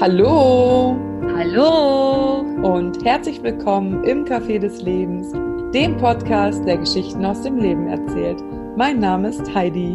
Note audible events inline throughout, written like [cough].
Hallo Hallo und herzlich willkommen im Café des Lebens, dem Podcast, der Geschichten aus dem Leben erzählt. Mein Name ist Heidi.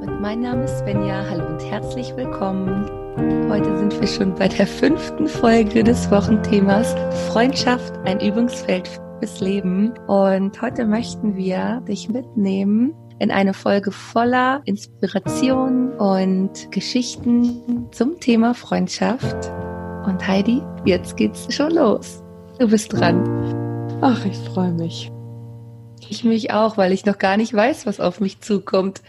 und mein Name ist Svenja. Hallo und herzlich willkommen. Heute sind wir schon bei der fünften Folge des Wochenthemas Freundschaft, ein Übungsfeld fürs Leben. Und heute möchten wir dich mitnehmen in eine Folge voller Inspiration und Geschichten zum Thema Freundschaft. Und Heidi, jetzt geht's schon los. Du bist dran. Ach, ich freue mich. Ich mich auch, weil ich noch gar nicht weiß, was auf mich zukommt.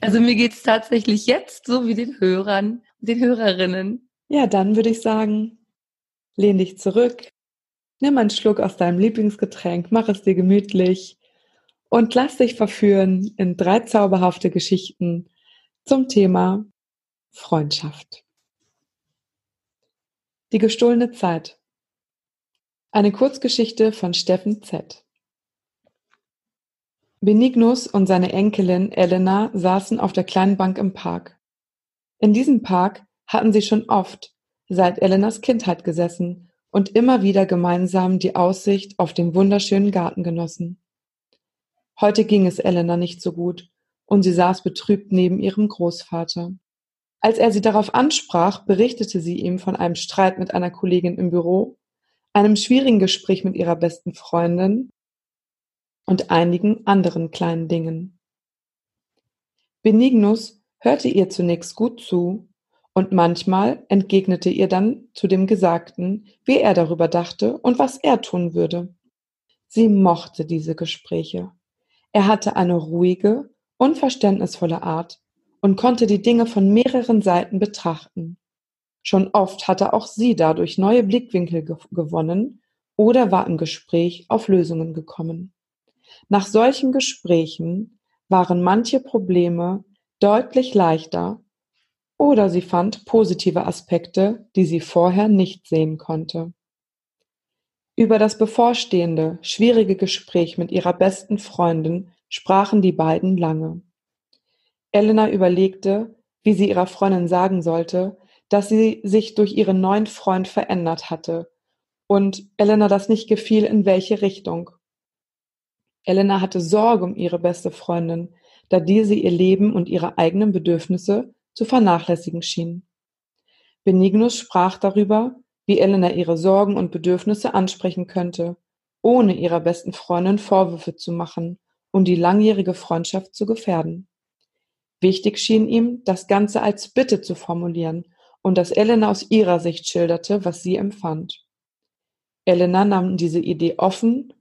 Also mir geht's tatsächlich jetzt so wie den Hörern und den Hörerinnen. Ja, dann würde ich sagen, lehn dich zurück, nimm einen Schluck aus deinem Lieblingsgetränk, mach es dir gemütlich und lass dich verführen in drei zauberhafte Geschichten zum Thema Freundschaft. Die gestohlene Zeit. Eine Kurzgeschichte von Steffen Z. Benignus und seine Enkelin Elena saßen auf der kleinen Bank im Park. In diesem Park hatten sie schon oft seit Elenas Kindheit gesessen und immer wieder gemeinsam die Aussicht auf den wunderschönen Garten genossen. Heute ging es Elena nicht so gut und sie saß betrübt neben ihrem Großvater. Als er sie darauf ansprach, berichtete sie ihm von einem Streit mit einer Kollegin im Büro, einem schwierigen Gespräch mit ihrer besten Freundin und einigen anderen kleinen Dingen. Benignus hörte ihr zunächst gut zu und manchmal entgegnete ihr dann zu dem Gesagten, wie er darüber dachte und was er tun würde. Sie mochte diese Gespräche. Er hatte eine ruhige, unverständnisvolle Art und konnte die Dinge von mehreren Seiten betrachten. Schon oft hatte auch sie dadurch neue Blickwinkel ge gewonnen oder war im Gespräch auf Lösungen gekommen. Nach solchen Gesprächen waren manche Probleme deutlich leichter oder sie fand positive Aspekte, die sie vorher nicht sehen konnte. Über das bevorstehende, schwierige Gespräch mit ihrer besten Freundin sprachen die beiden lange. Elena überlegte, wie sie ihrer Freundin sagen sollte, dass sie sich durch ihren neuen Freund verändert hatte und Elena das nicht gefiel, in welche Richtung. Elena hatte Sorge um ihre beste Freundin, da diese ihr Leben und ihre eigenen Bedürfnisse zu vernachlässigen schien. Benignus sprach darüber, wie Elena ihre Sorgen und Bedürfnisse ansprechen könnte, ohne ihrer besten Freundin Vorwürfe zu machen und die langjährige Freundschaft zu gefährden. Wichtig schien ihm, das Ganze als Bitte zu formulieren und dass Elena aus ihrer Sicht schilderte, was sie empfand. Elena nahm diese Idee offen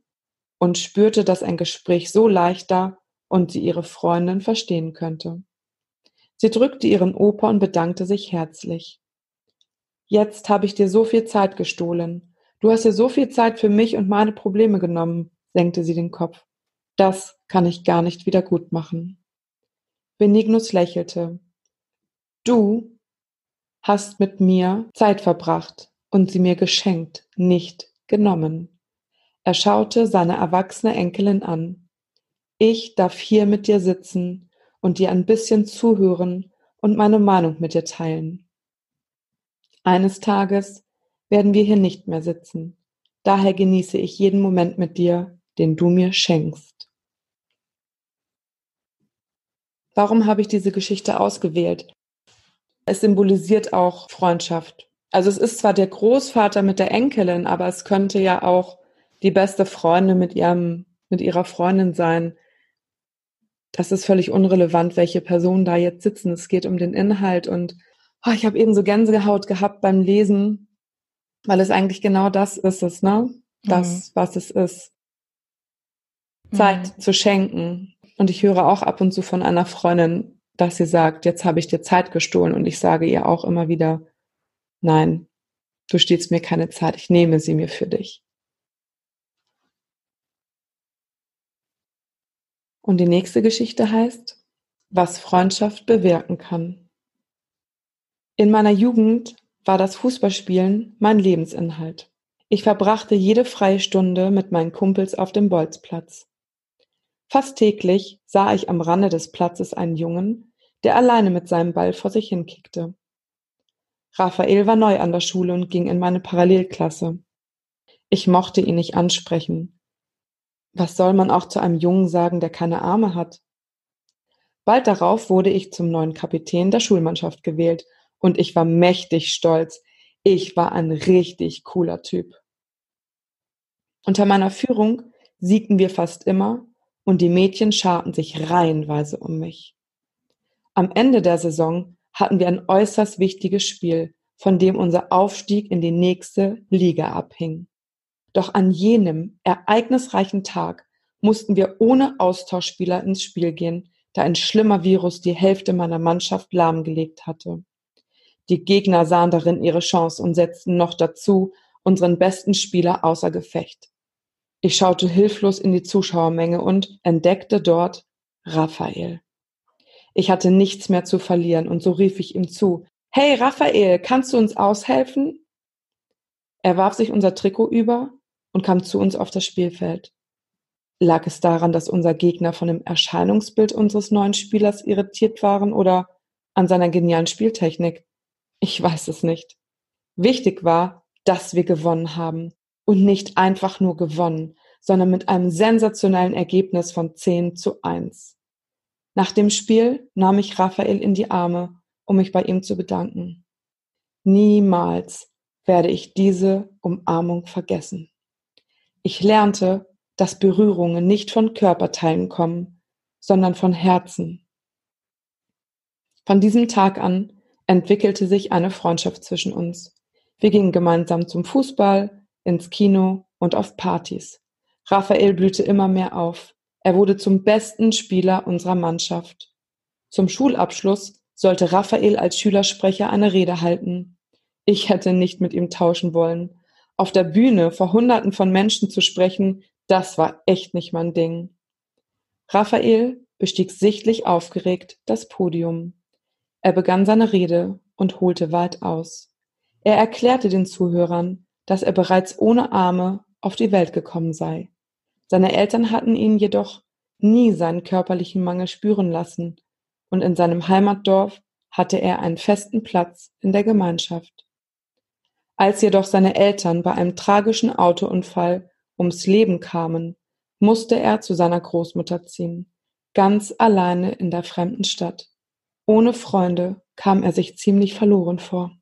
und spürte, dass ein Gespräch so leichter und sie ihre Freundin verstehen könnte. Sie drückte ihren Opa und bedankte sich herzlich. Jetzt habe ich dir so viel Zeit gestohlen. Du hast dir so viel Zeit für mich und meine Probleme genommen, senkte sie den Kopf. Das kann ich gar nicht wieder gut machen. Benignus lächelte. Du hast mit mir Zeit verbracht und sie mir geschenkt, nicht genommen. Er schaute seine erwachsene Enkelin an. Ich darf hier mit dir sitzen und dir ein bisschen zuhören und meine Meinung mit dir teilen. Eines Tages werden wir hier nicht mehr sitzen. Daher genieße ich jeden Moment mit dir, den du mir schenkst. Warum habe ich diese Geschichte ausgewählt? Es symbolisiert auch Freundschaft. Also es ist zwar der Großvater mit der Enkelin, aber es könnte ja auch die beste Freundin mit ihrem, mit ihrer Freundin sein. Das ist völlig unrelevant, welche Personen da jetzt sitzen. Es geht um den Inhalt und oh, ich habe eben so Gänsehaut gehabt beim Lesen, weil es eigentlich genau das ist es, ne? Das, mhm. was es ist. Zeit mhm. zu schenken. Und ich höre auch ab und zu von einer Freundin, dass sie sagt, jetzt habe ich dir Zeit gestohlen. Und ich sage ihr auch immer wieder, nein, du stiehlst mir keine Zeit, ich nehme sie mir für dich. Und die nächste Geschichte heißt, was Freundschaft bewirken kann. In meiner Jugend war das Fußballspielen mein Lebensinhalt. Ich verbrachte jede freie Stunde mit meinen Kumpels auf dem Bolzplatz. Fast täglich sah ich am Rande des Platzes einen Jungen, der alleine mit seinem Ball vor sich hinkickte. Raphael war neu an der Schule und ging in meine Parallelklasse. Ich mochte ihn nicht ansprechen. Was soll man auch zu einem Jungen sagen, der keine Arme hat? Bald darauf wurde ich zum neuen Kapitän der Schulmannschaft gewählt und ich war mächtig stolz. Ich war ein richtig cooler Typ. Unter meiner Führung siegten wir fast immer und die Mädchen scharten sich reihenweise um mich. Am Ende der Saison hatten wir ein äußerst wichtiges Spiel, von dem unser Aufstieg in die nächste Liga abhing. Doch an jenem ereignisreichen Tag mussten wir ohne Austauschspieler ins Spiel gehen, da ein schlimmer Virus die Hälfte meiner Mannschaft lahmgelegt hatte. Die Gegner sahen darin ihre Chance und setzten noch dazu unseren besten Spieler außer Gefecht. Ich schaute hilflos in die Zuschauermenge und entdeckte dort Raphael. Ich hatte nichts mehr zu verlieren und so rief ich ihm zu, Hey Raphael, kannst du uns aushelfen? Er warf sich unser Trikot über und kam zu uns auf das Spielfeld. Lag es daran, dass unser Gegner von dem Erscheinungsbild unseres neuen Spielers irritiert waren oder an seiner genialen Spieltechnik? Ich weiß es nicht. Wichtig war, dass wir gewonnen haben und nicht einfach nur gewonnen, sondern mit einem sensationellen Ergebnis von 10 zu 1. Nach dem Spiel nahm ich Raphael in die Arme, um mich bei ihm zu bedanken. Niemals werde ich diese Umarmung vergessen. Ich lernte, dass Berührungen nicht von Körperteilen kommen, sondern von Herzen. Von diesem Tag an entwickelte sich eine Freundschaft zwischen uns. Wir gingen gemeinsam zum Fußball, ins Kino und auf Partys. Raphael blühte immer mehr auf. Er wurde zum besten Spieler unserer Mannschaft. Zum Schulabschluss sollte Raphael als Schülersprecher eine Rede halten. Ich hätte nicht mit ihm tauschen wollen. Auf der Bühne vor Hunderten von Menschen zu sprechen, das war echt nicht mein Ding. Raphael bestieg sichtlich aufgeregt das Podium. Er begann seine Rede und holte weit aus. Er erklärte den Zuhörern, dass er bereits ohne Arme auf die Welt gekommen sei. Seine Eltern hatten ihn jedoch nie seinen körperlichen Mangel spüren lassen, und in seinem Heimatdorf hatte er einen festen Platz in der Gemeinschaft. Als jedoch seine Eltern bei einem tragischen Autounfall ums Leben kamen, musste er zu seiner Großmutter ziehen, ganz alleine in der fremden Stadt. Ohne Freunde kam er sich ziemlich verloren vor.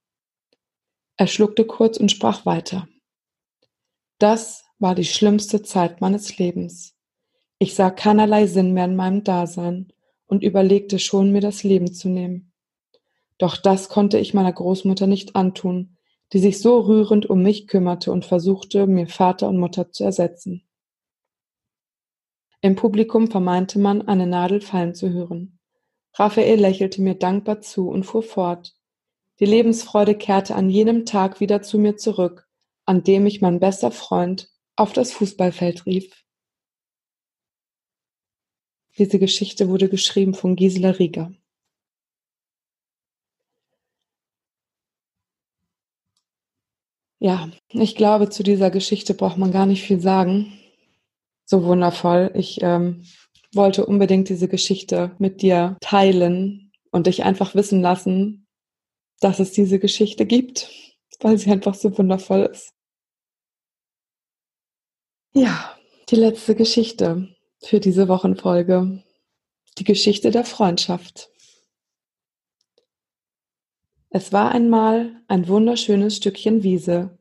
Er schluckte kurz und sprach weiter. Das war die schlimmste Zeit meines Lebens. Ich sah keinerlei Sinn mehr in meinem Dasein und überlegte schon, mir das Leben zu nehmen. Doch das konnte ich meiner Großmutter nicht antun, die sich so rührend um mich kümmerte und versuchte, mir Vater und Mutter zu ersetzen. Im Publikum vermeinte man, eine Nadel fallen zu hören. Raphael lächelte mir dankbar zu und fuhr fort. Die Lebensfreude kehrte an jenem Tag wieder zu mir zurück, an dem ich mein bester Freund auf das Fußballfeld rief. Diese Geschichte wurde geschrieben von Gisela Rieger. Ja, ich glaube, zu dieser Geschichte braucht man gar nicht viel sagen. So wundervoll. Ich ähm, wollte unbedingt diese Geschichte mit dir teilen und dich einfach wissen lassen, dass es diese Geschichte gibt, weil sie einfach so wundervoll ist. Ja, die letzte Geschichte für diese Wochenfolge. Die Geschichte der Freundschaft. Es war einmal ein wunderschönes Stückchen Wiese,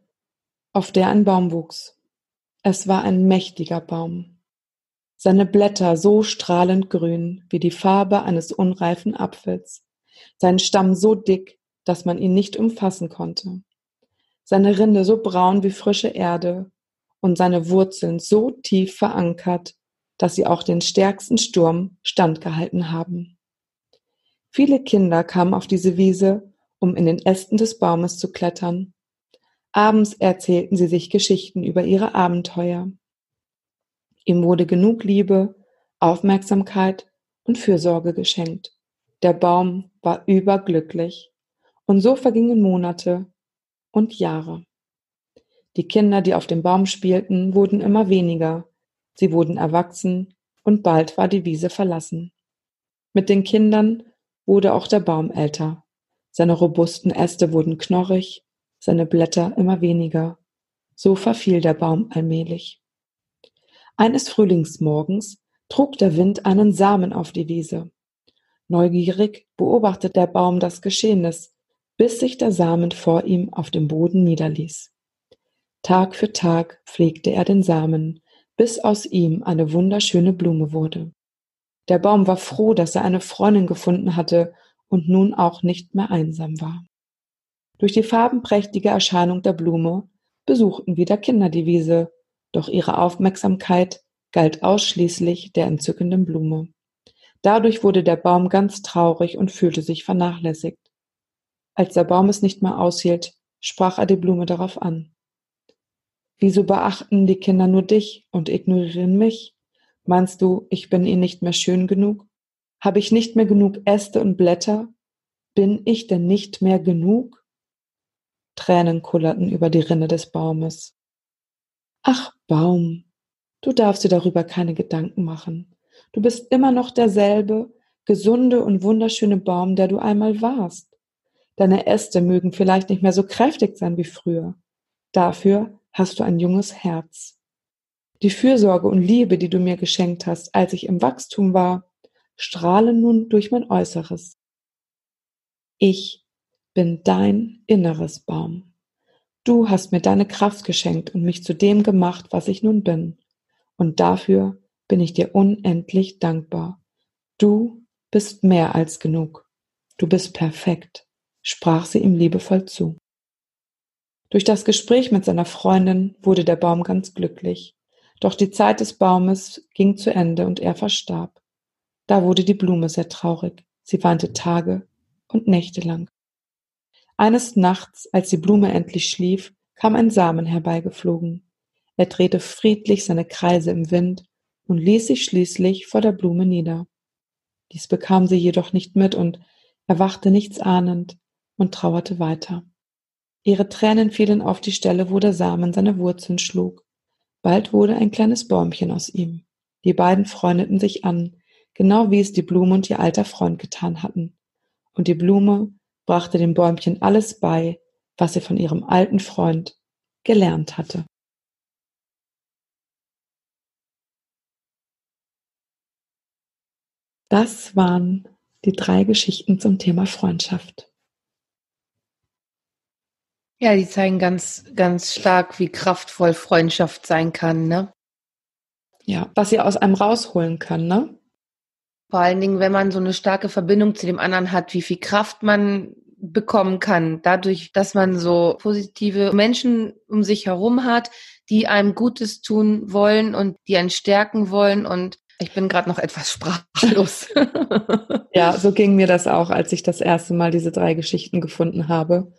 auf der ein Baum wuchs. Es war ein mächtiger Baum. Seine Blätter so strahlend grün wie die Farbe eines unreifen Apfels, sein Stamm so dick, dass man ihn nicht umfassen konnte, seine Rinde so braun wie frische Erde und seine Wurzeln so tief verankert, dass sie auch den stärksten Sturm standgehalten haben. Viele Kinder kamen auf diese Wiese, um in den Ästen des Baumes zu klettern. Abends erzählten sie sich Geschichten über ihre Abenteuer. Ihm wurde genug Liebe, Aufmerksamkeit und Fürsorge geschenkt. Der Baum war überglücklich. Und so vergingen Monate und Jahre. Die Kinder, die auf dem Baum spielten, wurden immer weniger. Sie wurden erwachsen und bald war die Wiese verlassen. Mit den Kindern wurde auch der Baum älter. seine robusten Äste wurden knorrig, seine Blätter immer weniger. So verfiel der Baum allmählich. Eines Frühlingsmorgens trug der Wind einen Samen auf die Wiese. Neugierig beobachtet der Baum das Geschehnis, bis sich der Samen vor ihm auf dem Boden niederließ. Tag für Tag pflegte er den Samen, bis aus ihm eine wunderschöne Blume wurde. Der Baum war froh, dass er eine Freundin gefunden hatte und nun auch nicht mehr einsam war. Durch die farbenprächtige Erscheinung der Blume besuchten wieder Kinder die Wiese, doch ihre Aufmerksamkeit galt ausschließlich der entzückenden Blume. Dadurch wurde der Baum ganz traurig und fühlte sich vernachlässigt. Als der Baum es nicht mehr aushielt, sprach er die Blume darauf an. Wieso beachten die Kinder nur dich und ignorieren mich? Meinst du, ich bin ihnen nicht mehr schön genug? Habe ich nicht mehr genug Äste und Blätter? Bin ich denn nicht mehr genug? Tränen kullerten über die Rinne des Baumes. Ach, Baum, du darfst dir darüber keine Gedanken machen. Du bist immer noch derselbe, gesunde und wunderschöne Baum, der du einmal warst. Deine Äste mögen vielleicht nicht mehr so kräftig sein wie früher. Dafür hast du ein junges Herz. Die Fürsorge und Liebe, die du mir geschenkt hast, als ich im Wachstum war, strahlen nun durch mein Äußeres. Ich bin dein inneres Baum. Du hast mir deine Kraft geschenkt und mich zu dem gemacht, was ich nun bin. Und dafür bin ich dir unendlich dankbar. Du bist mehr als genug. Du bist perfekt, sprach sie ihm liebevoll zu. Durch das Gespräch mit seiner Freundin wurde der Baum ganz glücklich. Doch die Zeit des Baumes ging zu Ende und er verstarb. Da wurde die Blume sehr traurig. Sie weinte Tage und Nächte lang. Eines Nachts, als die Blume endlich schlief, kam ein Samen herbeigeflogen. Er drehte friedlich seine Kreise im Wind und ließ sich schließlich vor der Blume nieder. Dies bekam sie jedoch nicht mit und erwachte nichts ahnend und trauerte weiter. Ihre Tränen fielen auf die Stelle, wo der Samen seine Wurzeln schlug. Bald wurde ein kleines Bäumchen aus ihm. Die beiden freundeten sich an, genau wie es die Blume und ihr alter Freund getan hatten. Und die Blume brachte dem Bäumchen alles bei, was sie von ihrem alten Freund gelernt hatte. Das waren die drei Geschichten zum Thema Freundschaft. Ja, die zeigen ganz, ganz stark, wie kraftvoll Freundschaft sein kann, ne? Ja, was sie aus einem rausholen kann, ne? Vor allen Dingen, wenn man so eine starke Verbindung zu dem anderen hat, wie viel Kraft man bekommen kann, dadurch, dass man so positive Menschen um sich herum hat, die einem Gutes tun wollen und die einen stärken wollen und ich bin gerade noch etwas [laughs] sprachlos. ja, so ging mir das auch, als ich das erste Mal diese drei Geschichten gefunden habe.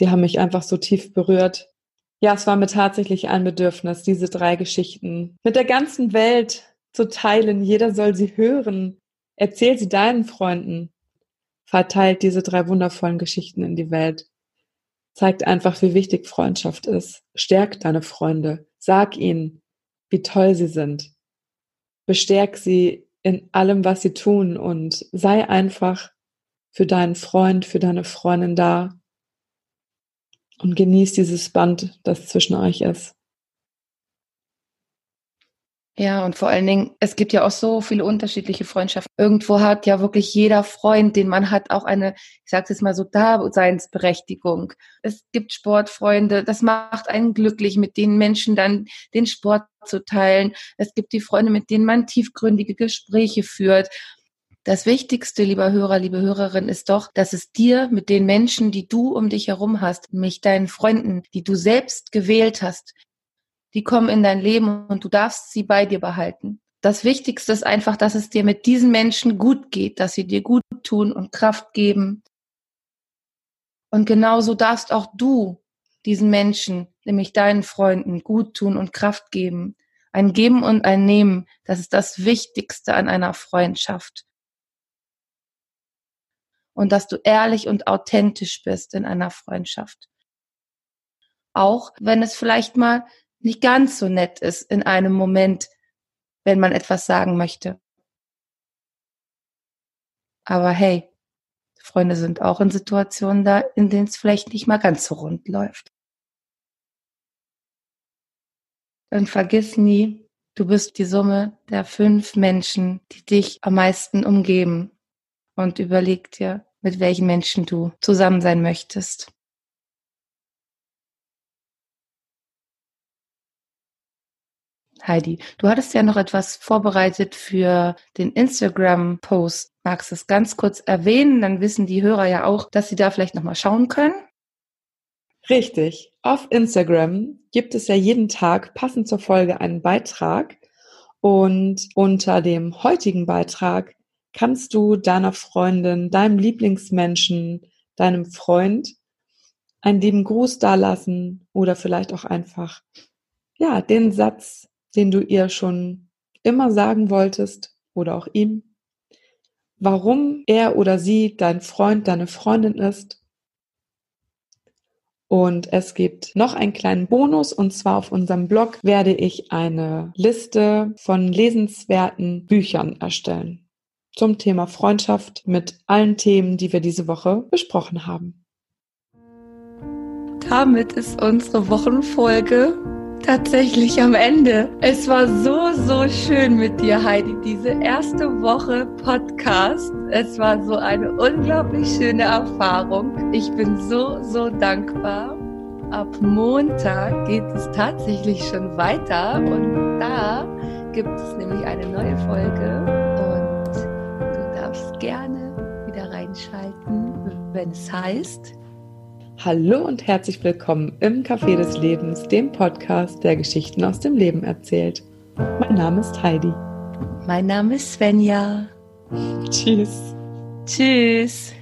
Die haben mich einfach so tief berührt. Ja, es war mir tatsächlich ein Bedürfnis, diese drei Geschichten mit der ganzen Welt zu teilen. Jeder soll sie hören. Erzähl sie deinen Freunden. Verteilt diese drei wundervollen Geschichten in die Welt. Zeigt einfach, wie wichtig Freundschaft ist. Stärkt deine Freunde. Sag ihnen, wie toll sie sind bestärk sie in allem, was sie tun und sei einfach für deinen Freund, für deine Freundin da und genieß dieses Band, das zwischen euch ist. Ja, und vor allen Dingen, es gibt ja auch so viele unterschiedliche Freundschaften. Irgendwo hat ja wirklich jeder Freund, den man hat, auch eine, ich sage jetzt mal so, Daseinsberechtigung. Es gibt Sportfreunde, das macht einen glücklich, mit den Menschen dann den Sport zu teilen. Es gibt die Freunde, mit denen man tiefgründige Gespräche führt. Das Wichtigste, lieber Hörer, liebe Hörerin, ist doch, dass es dir mit den Menschen, die du um dich herum hast, mit deinen Freunden, die du selbst gewählt hast, die kommen in dein Leben und du darfst sie bei dir behalten. Das Wichtigste ist einfach, dass es dir mit diesen Menschen gut geht, dass sie dir gut tun und Kraft geben. Und genauso darfst auch du diesen Menschen, nämlich deinen Freunden, gut tun und Kraft geben. Ein Geben und ein Nehmen, das ist das Wichtigste an einer Freundschaft. Und dass du ehrlich und authentisch bist in einer Freundschaft. Auch wenn es vielleicht mal nicht ganz so nett ist in einem Moment, wenn man etwas sagen möchte. Aber hey, Freunde sind auch in Situationen da, in denen es vielleicht nicht mal ganz so rund läuft. Und vergiss nie, du bist die Summe der fünf Menschen, die dich am meisten umgeben. Und überleg dir, mit welchen Menschen du zusammen sein möchtest. Heidi, du hattest ja noch etwas vorbereitet für den Instagram-Post. Magst du es ganz kurz erwähnen? Dann wissen die Hörer ja auch, dass sie da vielleicht nochmal schauen können. Richtig. Auf Instagram gibt es ja jeden Tag passend zur Folge einen Beitrag. Und unter dem heutigen Beitrag kannst du deiner Freundin, deinem Lieblingsmenschen, deinem Freund einen lieben Gruß dalassen oder vielleicht auch einfach, ja, den Satz den du ihr schon immer sagen wolltest oder auch ihm, warum er oder sie dein Freund, deine Freundin ist. Und es gibt noch einen kleinen Bonus und zwar auf unserem Blog werde ich eine Liste von lesenswerten Büchern erstellen zum Thema Freundschaft mit allen Themen, die wir diese Woche besprochen haben. Damit ist unsere Wochenfolge tatsächlich am Ende. Es war so, so schön mit dir, Heidi, diese erste Woche Podcast. Es war so eine unglaublich schöne Erfahrung. Ich bin so, so dankbar. Ab Montag geht es tatsächlich schon weiter und da gibt es nämlich eine neue Folge und du darfst gerne wieder reinschalten, wenn es heißt, Hallo und herzlich willkommen im Café des Lebens, dem Podcast, der Geschichten aus dem Leben erzählt. Mein Name ist Heidi. Mein Name ist Svenja. Tschüss. Tschüss.